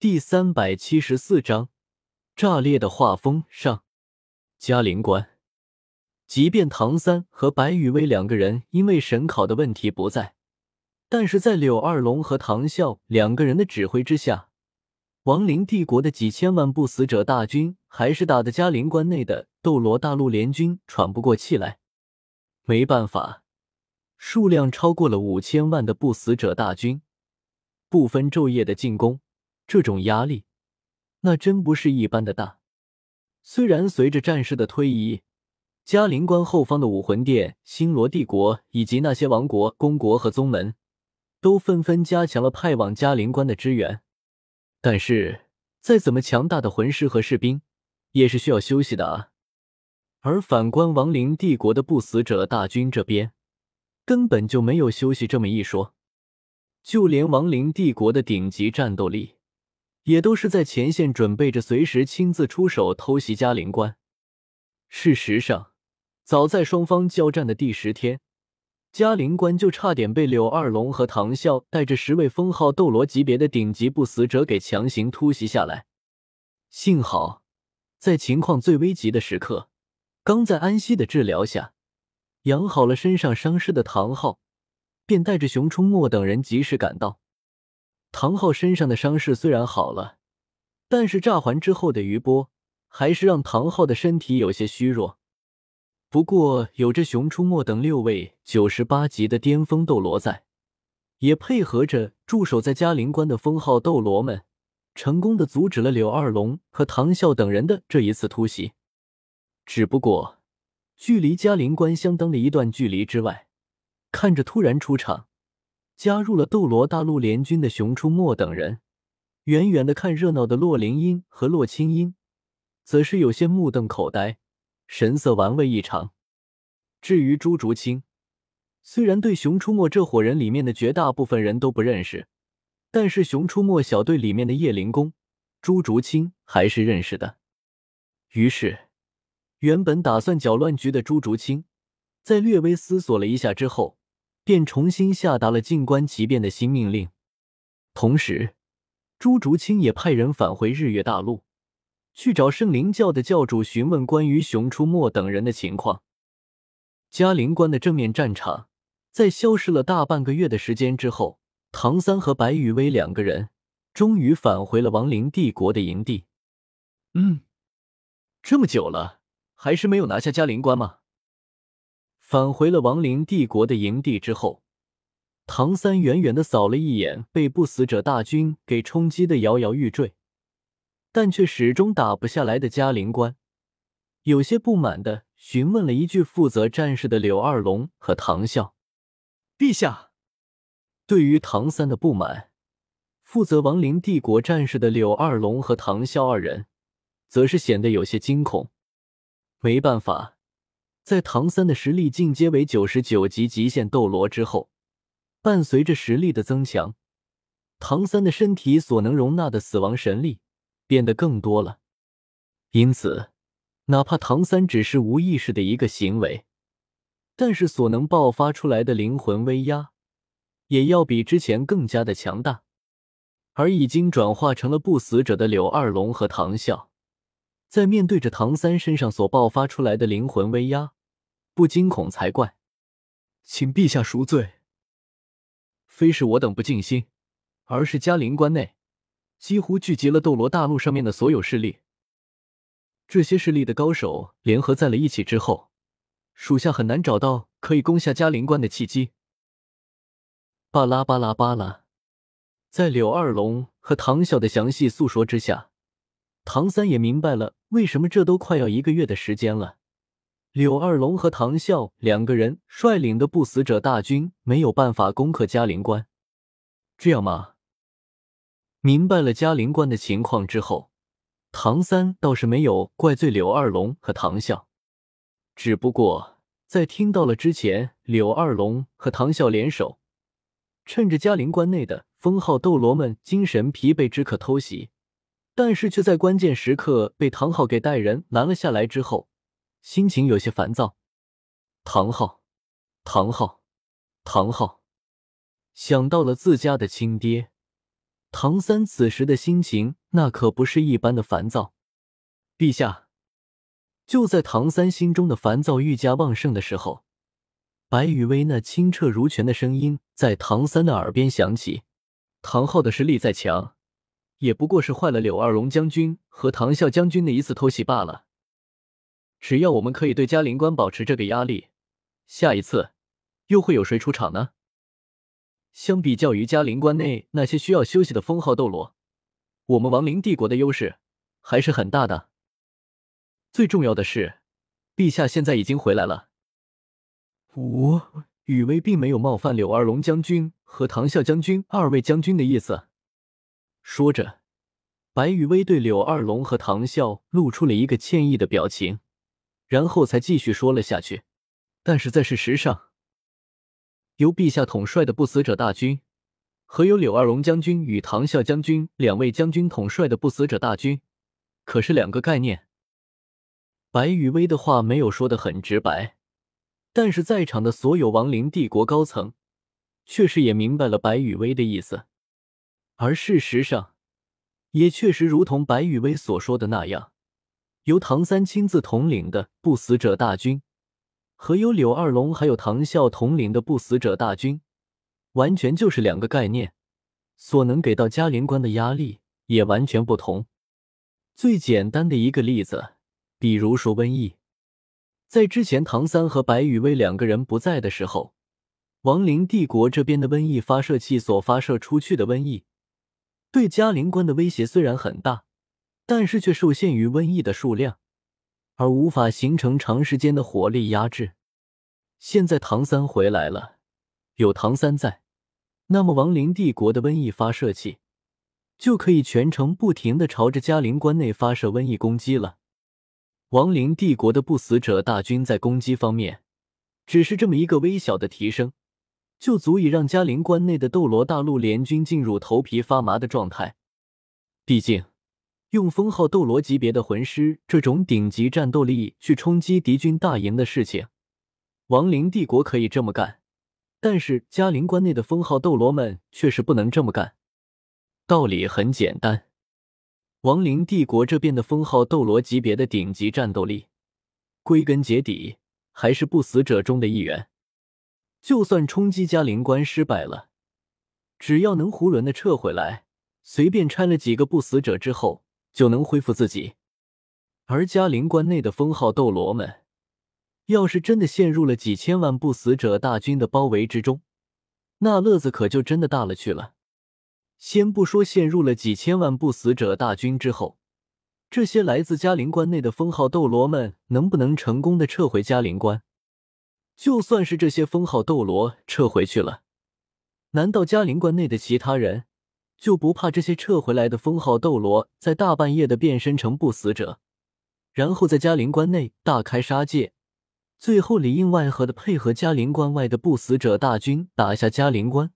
第三百七十四章炸裂的画风上。嘉陵关，即便唐三和白羽薇两个人因为审考的问题不在，但是在柳二龙和唐啸两个人的指挥之下，亡灵帝国的几千万不死者大军还是打得嘉陵关内的斗罗大陆联军喘不过气来。没办法，数量超过了五千万的不死者大军，不分昼夜的进攻，这种压力，那真不是一般的大。虽然随着战事的推移，嘉陵关后方的武魂殿、星罗帝国以及那些王国、公国和宗门，都纷纷加强了派往嘉陵关的支援，但是再怎么强大的魂师和士兵，也是需要休息的啊。而反观亡灵帝国的不死者大军这边，根本就没有休息这么一说，就连亡灵帝国的顶级战斗力。也都是在前线准备着随时亲自出手偷袭嘉陵关。事实上，早在双方交战的第十天，嘉陵关就差点被柳二龙和唐啸带着十位封号斗罗级别的顶级不死者给强行突袭下来。幸好，在情况最危急的时刻，刚在安息的治疗下养好了身上伤势的唐昊，便带着熊出没等人及时赶到。唐昊身上的伤势虽然好了，但是炸环之后的余波还是让唐昊的身体有些虚弱。不过有着熊出没等六位九十八级的巅峰斗罗在，也配合着驻守在嘉陵关的封号斗罗们，成功的阻止了柳二龙和唐啸等人的这一次突袭。只不过，距离嘉陵关相当的一段距离之外，看着突然出场。加入了斗罗大陆联军的熊出没等人，远远的看热闹的洛灵音和洛清音，则是有些目瞪口呆，神色玩味异常。至于朱竹清，虽然对熊出没这伙人里面的绝大部分人都不认识，但是熊出没小队里面的叶灵公、朱竹清还是认识的。于是，原本打算搅乱局的朱竹清，在略微思索了一下之后。便重新下达了静观其变的新命令，同时，朱竹清也派人返回日月大陆，去找圣灵教的教主询问关于熊出没等人的情况。嘉陵关的正面战场在消失了大半个月的时间之后，唐三和白羽薇两个人终于返回了亡灵帝国的营地。嗯，这么久了，还是没有拿下嘉陵关吗？返回了亡灵帝国的营地之后，唐三远远的扫了一眼被不死者大军给冲击的摇摇欲坠，但却始终打不下来的嘉陵关，有些不满的询问了一句负责战事的柳二龙和唐啸：“陛下。”对于唐三的不满，负责亡灵帝国战士的柳二龙和唐啸二人，则是显得有些惊恐。没办法。在唐三的实力进阶为九十九级极限斗罗之后，伴随着实力的增强，唐三的身体所能容纳的死亡神力变得更多了。因此，哪怕唐三只是无意识的一个行为，但是所能爆发出来的灵魂威压，也要比之前更加的强大。而已经转化成了不死者的柳二龙和唐啸，在面对着唐三身上所爆发出来的灵魂威压。不惊恐才怪，请陛下赎罪。非是我等不尽心，而是嘉陵关内几乎聚集了斗罗大陆上面的所有势力。这些势力的高手联合在了一起之后，属下很难找到可以攻下嘉陵关的契机。巴拉巴拉巴拉，在柳二龙和唐晓的详细诉说之下，唐三也明白了为什么这都快要一个月的时间了。柳二龙和唐啸两个人率领的不死者大军没有办法攻克嘉陵关，这样吗？明白了嘉陵关的情况之后，唐三倒是没有怪罪柳二龙和唐啸，只不过在听到了之前柳二龙和唐啸联手，趁着嘉陵关内的封号斗罗们精神疲惫之刻偷袭，但是却在关键时刻被唐昊给带人拦了下来之后。心情有些烦躁，唐昊，唐昊，唐昊，想到了自家的亲爹，唐三此时的心情那可不是一般的烦躁。陛下，就在唐三心中的烦躁愈加旺盛的时候，白雨薇那清澈如泉的声音在唐三的耳边响起：“唐昊的实力再强，也不过是坏了柳二龙将军和唐啸将军的一次偷袭罢了。只要我们可以对嘉陵关保持这个压力，下一次又会有谁出场呢？”相比较于嘉陵关内那些需要休息的封号斗罗，我们亡灵帝国的优势还是很大的。最重要的是，陛下现在已经回来了。我雨薇并没有冒犯柳二龙将军和唐啸将军二位将军的意思。说着，白雨薇对柳二龙和唐啸露出了一个歉意的表情，然后才继续说了下去。但是在事实上。由陛下统帅的不死者大军，和由柳二龙将军与唐啸将军两位将军统帅的不死者大军，可是两个概念。白羽薇的话没有说的很直白，但是在场的所有亡灵帝国高层，确实也明白了白羽薇的意思。而事实上，也确实如同白羽薇所说的那样，由唐三亲自统领的不死者大军。和有柳二龙还有唐啸统领的不死者大军，完全就是两个概念，所能给到嘉陵关的压力也完全不同。最简单的一个例子，比如说瘟疫，在之前唐三和白羽薇两个人不在的时候，亡灵帝国这边的瘟疫发射器所发射出去的瘟疫，对嘉陵关的威胁虽然很大，但是却受限于瘟疫的数量。而无法形成长时间的火力压制。现在唐三回来了，有唐三在，那么亡灵帝国的瘟疫发射器就可以全程不停的朝着嘉陵关内发射瘟疫攻击了。亡灵帝国的不死者大军在攻击方面，只是这么一个微小的提升，就足以让嘉陵关内的斗罗大陆联军进入头皮发麻的状态。毕竟。用封号斗罗级别的魂师这种顶级战斗力去冲击敌军大营的事情，亡灵帝国可以这么干，但是嘉陵关内的封号斗罗们却是不能这么干。道理很简单，亡灵帝国这边的封号斗罗级别的顶级战斗力，归根结底还是不死者中的一员。就算冲击嘉陵关失败了，只要能囫囵的撤回来，随便拆了几个不死者之后。就能恢复自己，而嘉陵关内的封号斗罗们，要是真的陷入了几千万不死者大军的包围之中，那乐子可就真的大了去了。先不说陷入了几千万不死者大军之后，这些来自嘉陵关内的封号斗罗们能不能成功的撤回嘉陵关？就算是这些封号斗罗撤回去了，难道嘉陵关内的其他人？就不怕这些撤回来的封号斗罗在大半夜的变身成不死者，然后在嘉陵关内大开杀戒，最后里应外合的配合嘉陵关外的不死者大军打下嘉陵关。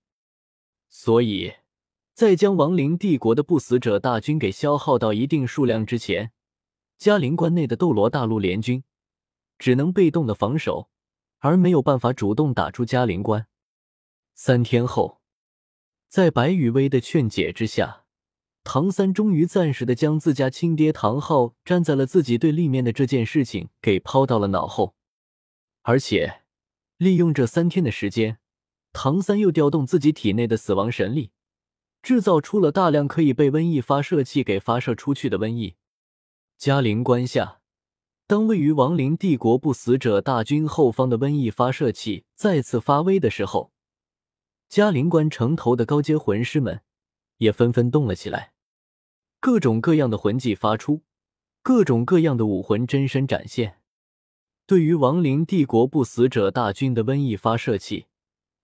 所以，在将亡灵帝国的不死者大军给消耗到一定数量之前，嘉陵关内的斗罗大陆联军只能被动的防守，而没有办法主动打出嘉陵关。三天后。在白雨薇的劝解之下，唐三终于暂时的将自家亲爹唐昊站在了自己对立面的这件事情给抛到了脑后，而且利用这三天的时间，唐三又调动自己体内的死亡神力，制造出了大量可以被瘟疫发射器给发射出去的瘟疫。嘉陵关下，当位于亡灵帝国不死者大军后方的瘟疫发射器再次发威的时候。嘉陵关城头的高阶魂师们也纷纷动了起来，各种各样的魂技发出，各种各样的武魂真身展现。对于亡灵帝国不死者大军的瘟疫发射器，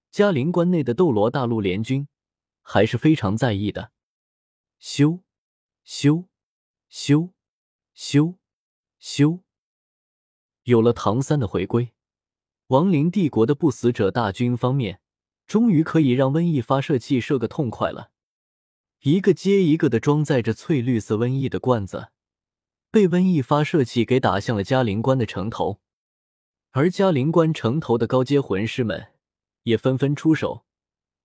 嘉陵关内的斗罗大陆联军还是非常在意的。修修修修修，有了唐三的回归，亡灵帝国的不死者大军方面。终于可以让瘟疫发射器射个痛快了，一个接一个的装载着翠绿色瘟疫的罐子，被瘟疫发射器给打向了嘉陵关的城头，而嘉陵关城头的高阶魂师们也纷纷出手，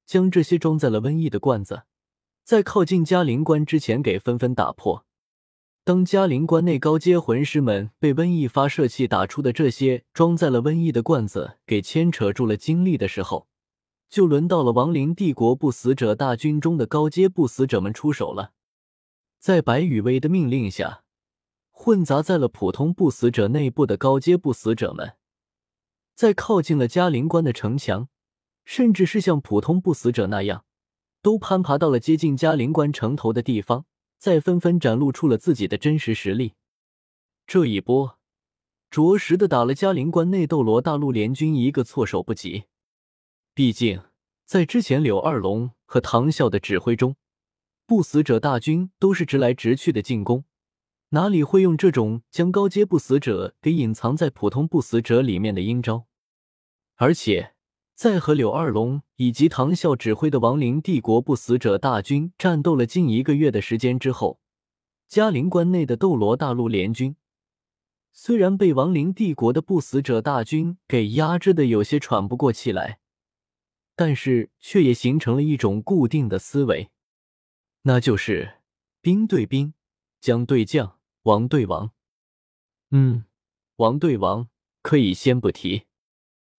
将这些装载了瘟疫的罐子在靠近嘉陵关之前给纷纷打破。当嘉陵关内高阶魂师们被瘟疫发射器打出的这些装载了瘟疫的罐子给牵扯住了精力的时候，就轮到了亡灵帝国不死者大军中的高阶不死者们出手了。在白羽薇的命令下，混杂在了普通不死者内部的高阶不死者们，在靠近了嘉陵关的城墙，甚至是像普通不死者那样，都攀爬到了接近嘉陵关城头的地方。再纷纷展露出了自己的真实实力，这一波着实的打了嘉陵关内斗罗大陆联军一个措手不及。毕竟在之前柳二龙和唐啸的指挥中，不死者大军都是直来直去的进攻，哪里会用这种将高阶不死者给隐藏在普通不死者里面的阴招？而且。在和柳二龙以及唐啸指挥的亡灵帝国不死者大军战斗了近一个月的时间之后，嘉陵关内的斗罗大陆联军虽然被亡灵帝国的不死者大军给压制的有些喘不过气来，但是却也形成了一种固定的思维，那就是兵对兵，将对将，王对王。嗯，王对王可以先不提。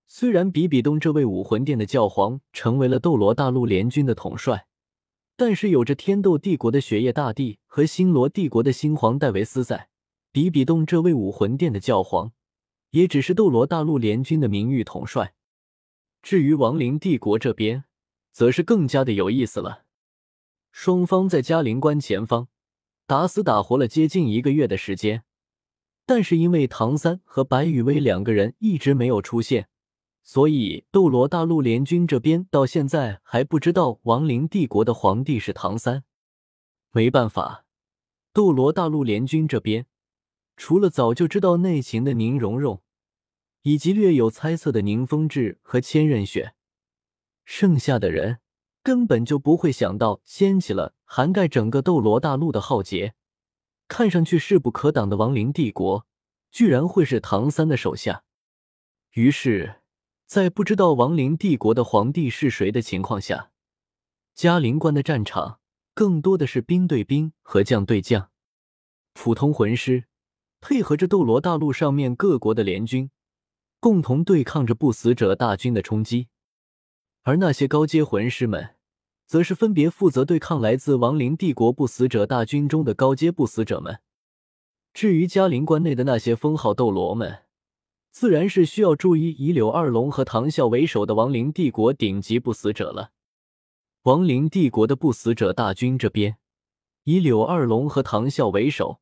虽然比比东这位武魂殿的教皇成为了斗罗大陆联军的统帅，但是有着天斗帝国的雪夜大帝和星罗帝国的星皇戴维斯在，比比东这位武魂殿的教皇也只是斗罗大陆联军的名誉统帅。至于亡灵帝国这边，则是更加的有意思了。双方在嘉陵关前方打死打活了接近一个月的时间，但是因为唐三和白羽薇两个人一直没有出现。所以，斗罗大陆联军这边到现在还不知道亡灵帝国的皇帝是唐三。没办法，斗罗大陆联军这边除了早就知道内情的宁荣荣，以及略有猜测的宁风致和千仞雪，剩下的人根本就不会想到掀起了涵盖整个斗罗大陆的浩劫，看上去势不可挡的亡灵帝国，居然会是唐三的手下。于是。在不知道亡灵帝国的皇帝是谁的情况下，嘉陵关的战场更多的是兵对兵和将对将，普通魂师配合着斗罗大陆上面各国的联军，共同对抗着不死者大军的冲击，而那些高阶魂师们，则是分别负责对抗来自亡灵帝国不死者大军中的高阶不死者们。至于嘉陵关内的那些封号斗罗们，自然是需要注意以柳二龙和唐啸为首的亡灵帝国顶级不死者了。亡灵帝国的不死者大军这边，以柳二龙和唐啸为首，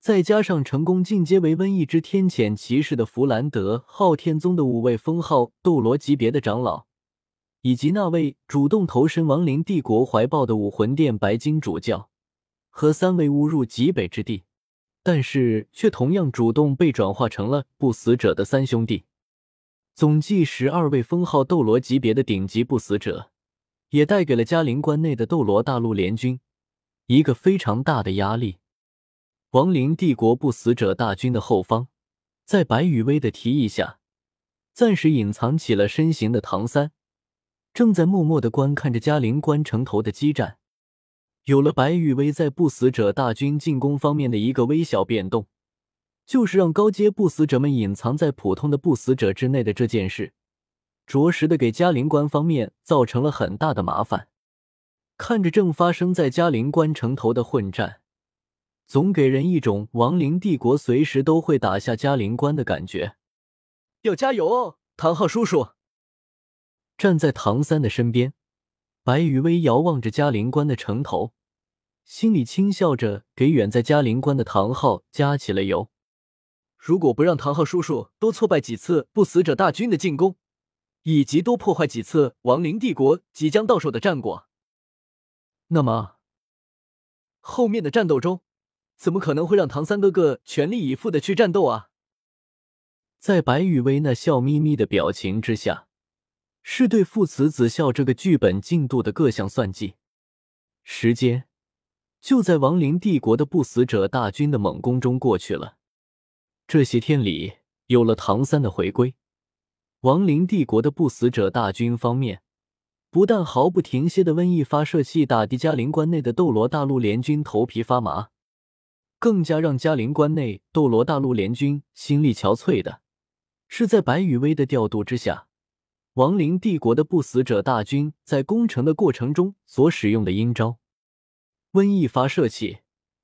再加上成功进阶为瘟疫之天谴骑士的弗兰德、昊天宗的五位封号斗罗级别的长老，以及那位主动投身亡灵帝国怀抱的武魂殿白金主教，和三位误入极北之地。但是却同样主动被转化成了不死者的三兄弟，总计十二位封号斗罗级别的顶级不死者，也带给了嘉陵关内的斗罗大陆联军一个非常大的压力。亡灵帝国不死者大军的后方，在白羽薇的提议下，暂时隐藏起了身形的唐三，正在默默的观看着嘉陵关城头的激战。有了白羽薇在不死者大军进攻方面的一个微小变动，就是让高阶不死者们隐藏在普通的不死者之内的这件事，着实的给嘉陵关方面造成了很大的麻烦。看着正发生在嘉陵关城头的混战，总给人一种亡灵帝国随时都会打下嘉陵关的感觉。要加油哦，唐昊叔叔！站在唐三的身边。白羽薇遥望着嘉陵关的城头，心里轻笑着，给远在嘉陵关的唐昊加起了油。如果不让唐昊叔叔多挫败几次不死者大军的进攻，以及多破坏几次亡灵帝国即将到手的战果，那么后面的战斗中，怎么可能会让唐三哥哥全力以赴的去战斗啊？在白羽薇那笑眯眯的表情之下。是对父慈子孝这个剧本进度的各项算计。时间就在亡灵帝国的不死者大军的猛攻中过去了。这些天里，有了唐三的回归，亡灵帝国的不死者大军方面不但毫不停歇的瘟疫发射器打的嘉陵关内的斗罗大陆联军头皮发麻，更加让嘉陵关内斗罗大陆联军心力憔悴的，是在白羽薇的调度之下，亡灵帝国的不死者大军在攻城的过程中所使用的阴招——瘟疫发射器，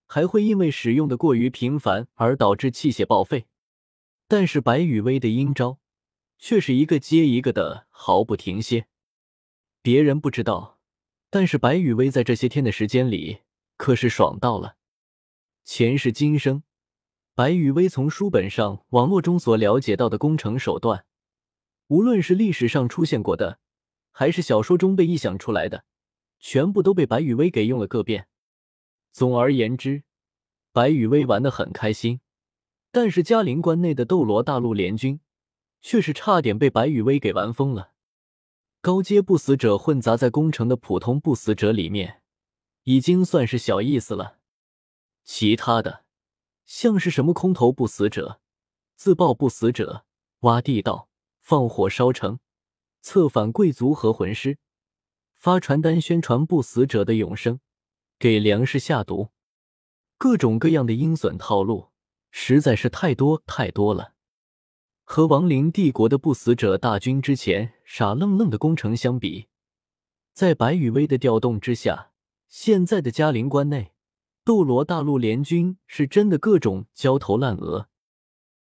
还会因为使用的过于频繁而导致器械报废。但是白羽薇的阴招却是一个接一个的，毫不停歇。别人不知道，但是白羽薇在这些天的时间里可是爽到了。前世今生，白羽薇从书本上、网络中所了解到的攻城手段，无论是历史上出现过的，还是小说中被臆想出来的，全部都被白羽薇给用了个遍。总而言之，白羽薇玩得很开心。但是嘉陵关内的斗罗大陆联军，却是差点被白羽薇给玩疯了。高阶不死者混杂在攻城的普通不死者里面，已经算是小意思了。其他的，像是什么空投不死者、自爆不死者、挖地道、放火烧城、策反贵族和魂师、发传单宣传不死者的永生、给粮食下毒，各种各样的阴损套路，实在是太多太多了。和亡灵帝国的不死者大军之前傻愣愣的攻城相比，在白羽薇的调动之下，现在的嘉陵关内斗罗大陆联军是真的各种焦头烂额，